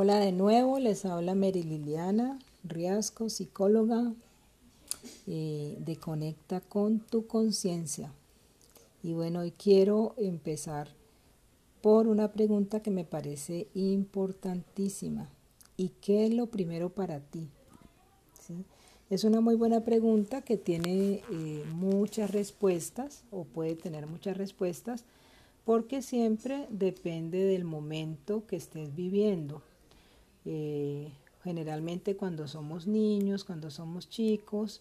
Hola de nuevo, les habla Mary Liliana Riasco, psicóloga eh, de Conecta con tu conciencia. Y bueno, hoy quiero empezar por una pregunta que me parece importantísima. ¿Y qué es lo primero para ti? Es una muy buena pregunta que tiene eh, muchas respuestas o puede tener muchas respuestas porque siempre depende del momento que estés viviendo. Eh, generalmente cuando somos niños, cuando somos chicos,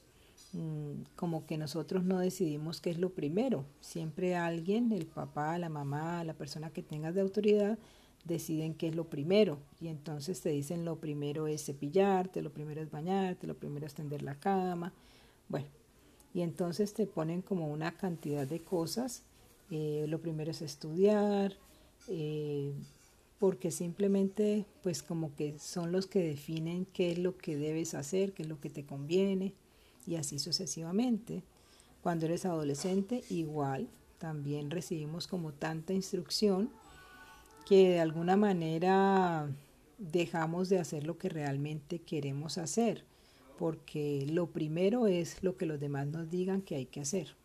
mm, como que nosotros no decidimos qué es lo primero. Siempre alguien, el papá, la mamá, la persona que tengas de autoridad, deciden qué es lo primero. Y entonces te dicen lo primero es cepillarte, lo primero es bañarte, lo primero es tender la cama. Bueno, y entonces te ponen como una cantidad de cosas. Eh, lo primero es estudiar, eh, porque simplemente pues como que son los que definen qué es lo que debes hacer, qué es lo que te conviene y así sucesivamente. Cuando eres adolescente igual, también recibimos como tanta instrucción que de alguna manera dejamos de hacer lo que realmente queremos hacer, porque lo primero es lo que los demás nos digan que hay que hacer.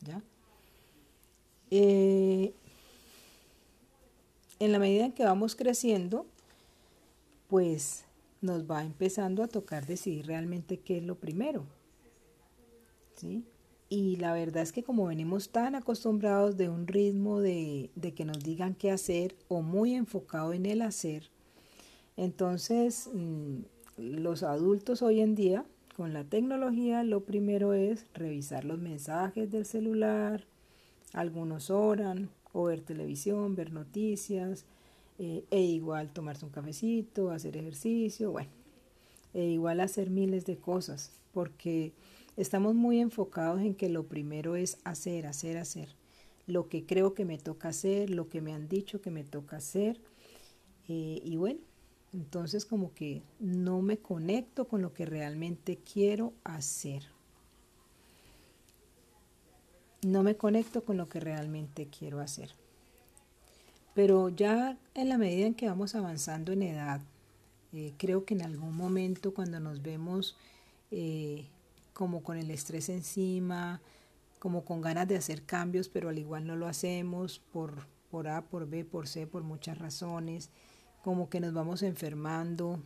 ¿ya? Eh, en la medida en que vamos creciendo, pues nos va empezando a tocar decidir realmente qué es lo primero. ¿sí? Y la verdad es que como venimos tan acostumbrados de un ritmo de, de que nos digan qué hacer o muy enfocado en el hacer, entonces mm, los adultos hoy en día con la tecnología lo primero es revisar los mensajes del celular, algunos oran, o ver televisión, ver noticias, eh, e igual tomarse un cafecito, hacer ejercicio, bueno, e igual hacer miles de cosas, porque estamos muy enfocados en que lo primero es hacer, hacer, hacer, lo que creo que me toca hacer, lo que me han dicho que me toca hacer, eh, y bueno, entonces como que no me conecto con lo que realmente quiero hacer. No me conecto con lo que realmente quiero hacer. Pero ya en la medida en que vamos avanzando en edad, eh, creo que en algún momento cuando nos vemos eh, como con el estrés encima, como con ganas de hacer cambios, pero al igual no lo hacemos por, por A, por B, por C, por muchas razones, como que nos vamos enfermando,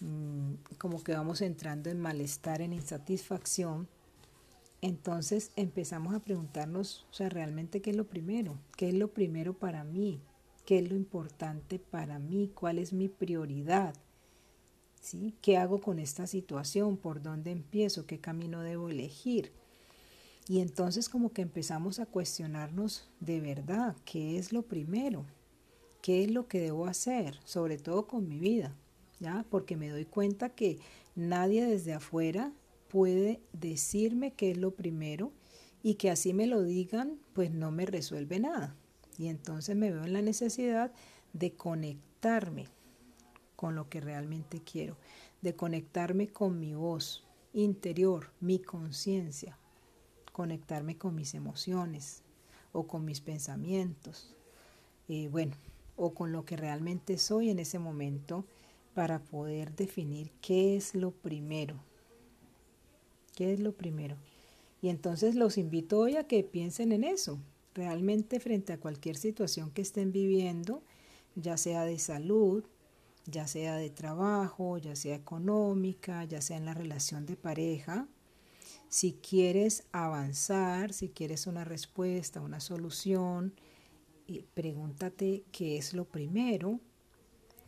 mm, como que vamos entrando en malestar, en insatisfacción, entonces empezamos a preguntarnos, o sea, realmente qué es lo primero, qué es lo primero para mí, qué es lo importante para mí, cuál es mi prioridad, ¿sí? ¿Qué hago con esta situación? ¿Por dónde empiezo? ¿Qué camino debo elegir? Y entonces como que empezamos a cuestionarnos de verdad, ¿qué es lo primero? ¿Qué es lo que debo hacer? Sobre todo con mi vida, ¿ya? Porque me doy cuenta que nadie desde afuera puede decirme qué es lo primero y que así me lo digan, pues no me resuelve nada. Y entonces me veo en la necesidad de conectarme con lo que realmente quiero, de conectarme con mi voz interior, mi conciencia, conectarme con mis emociones o con mis pensamientos, eh, bueno, o con lo que realmente soy en ese momento para poder definir qué es lo primero ¿Qué es lo primero? Y entonces los invito hoy a que piensen en eso, realmente frente a cualquier situación que estén viviendo, ya sea de salud, ya sea de trabajo, ya sea económica, ya sea en la relación de pareja. Si quieres avanzar, si quieres una respuesta, una solución, pregúntate qué es lo primero,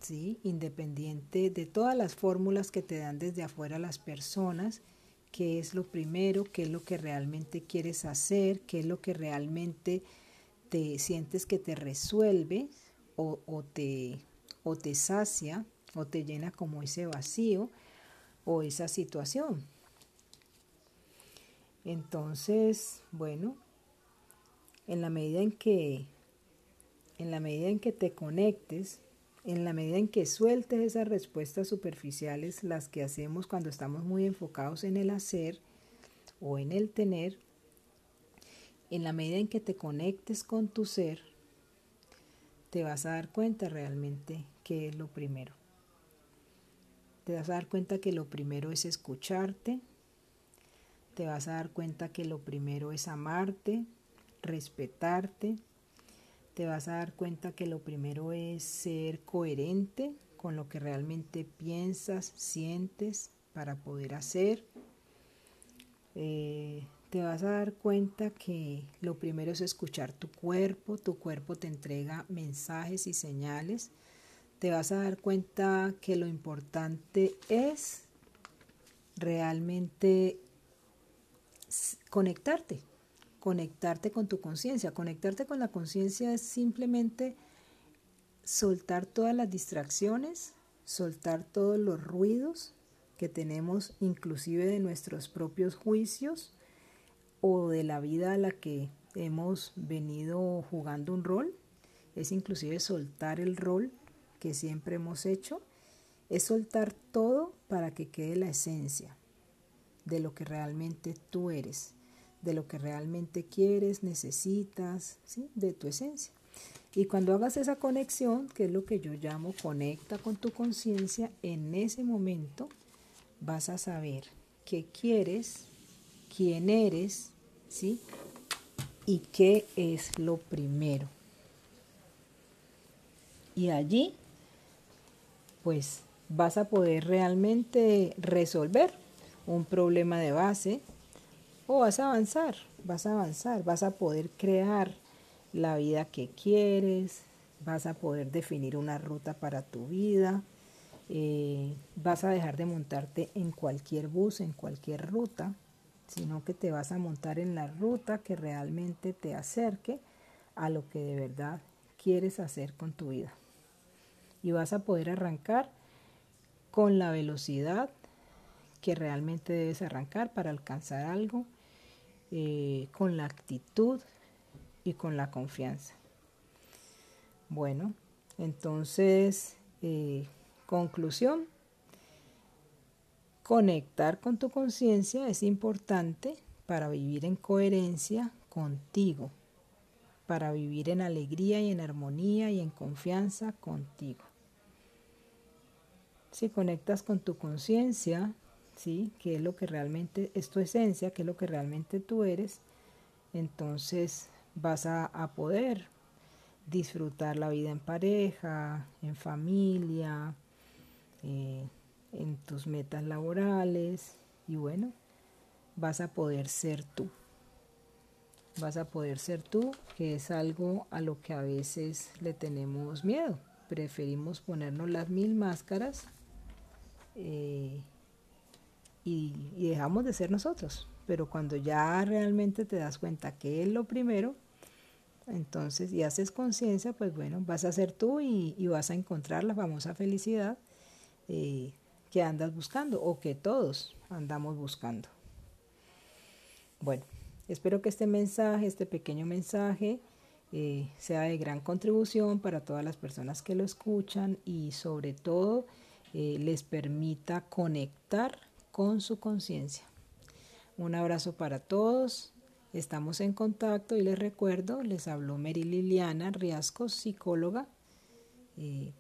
¿sí? independiente de todas las fórmulas que te dan desde afuera las personas qué es lo primero, qué es lo que realmente quieres hacer, qué es lo que realmente te sientes que te resuelve o, te, o te sacia o te llena como ese vacío o esa situación. Entonces, bueno, en la medida en que en la medida en que te conectes en la medida en que sueltes esas respuestas superficiales, las que hacemos cuando estamos muy enfocados en el hacer o en el tener, en la medida en que te conectes con tu ser, te vas a dar cuenta realmente qué es lo primero. te vas a dar cuenta que lo primero es escucharte, te vas a dar cuenta que lo primero es amarte, respetarte, te vas a dar cuenta que lo primero es ser coherente con lo que realmente piensas, sientes para poder hacer. Eh, te vas a dar cuenta que lo primero es escuchar tu cuerpo, tu cuerpo te entrega mensajes y señales. Te vas a dar cuenta que lo importante es realmente conectarte, conectarte con tu conciencia. Conectarte con la conciencia es simplemente soltar todas las distracciones, soltar todos los ruidos que tenemos inclusive de nuestros propios juicios o de la vida a la que hemos venido jugando un rol. Es inclusive soltar el rol que siempre hemos hecho. Es soltar todo para que quede la esencia de lo que realmente tú eres, de lo que realmente quieres, necesitas, ¿sí? de tu esencia. Y cuando hagas esa conexión, que es lo que yo llamo conecta con tu conciencia, en ese momento vas a saber qué quieres, quién eres, ¿sí? Y qué es lo primero. Y allí, pues vas a poder realmente resolver un problema de base o vas a avanzar, vas a avanzar, vas a poder crear la vida que quieres, vas a poder definir una ruta para tu vida, eh, vas a dejar de montarte en cualquier bus, en cualquier ruta, sino que te vas a montar en la ruta que realmente te acerque a lo que de verdad quieres hacer con tu vida. Y vas a poder arrancar con la velocidad que realmente debes arrancar para alcanzar algo, eh, con la actitud y con la confianza. Bueno, entonces, eh, conclusión, conectar con tu conciencia es importante para vivir en coherencia contigo, para vivir en alegría y en armonía y en confianza contigo. Si conectas con tu conciencia, ¿sí? que es lo que realmente es tu esencia, que es lo que realmente tú eres, entonces vas a, poder disfrutar la vida en pareja, en familia, eh, en tus metas laborales y bueno, vas a poder ser tú. Vas a poder ser tú, que es algo a lo que a veces le tenemos miedo. Preferimos ponernos las mil máscaras eh, y, dejamos de ser nosotros. Pero cuando ya realmente te das cuenta que es lo primero, entonces, y haces conciencia, pues bueno, vas a ser tú y, vas a encontrar la famosa felicidad eh, que andas buscando o que todos andamos buscando. Bueno, espero que este mensaje, este pequeño mensaje, eh, sea de gran contribución para todas las personas que lo escuchan y sobre todo eh, les permita conectar con su conciencia. Un abrazo para todos. Estamos en contacto y les recuerdo, les habló Mary Liliana Riasco, psicóloga eh,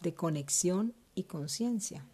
de conexión y conciencia.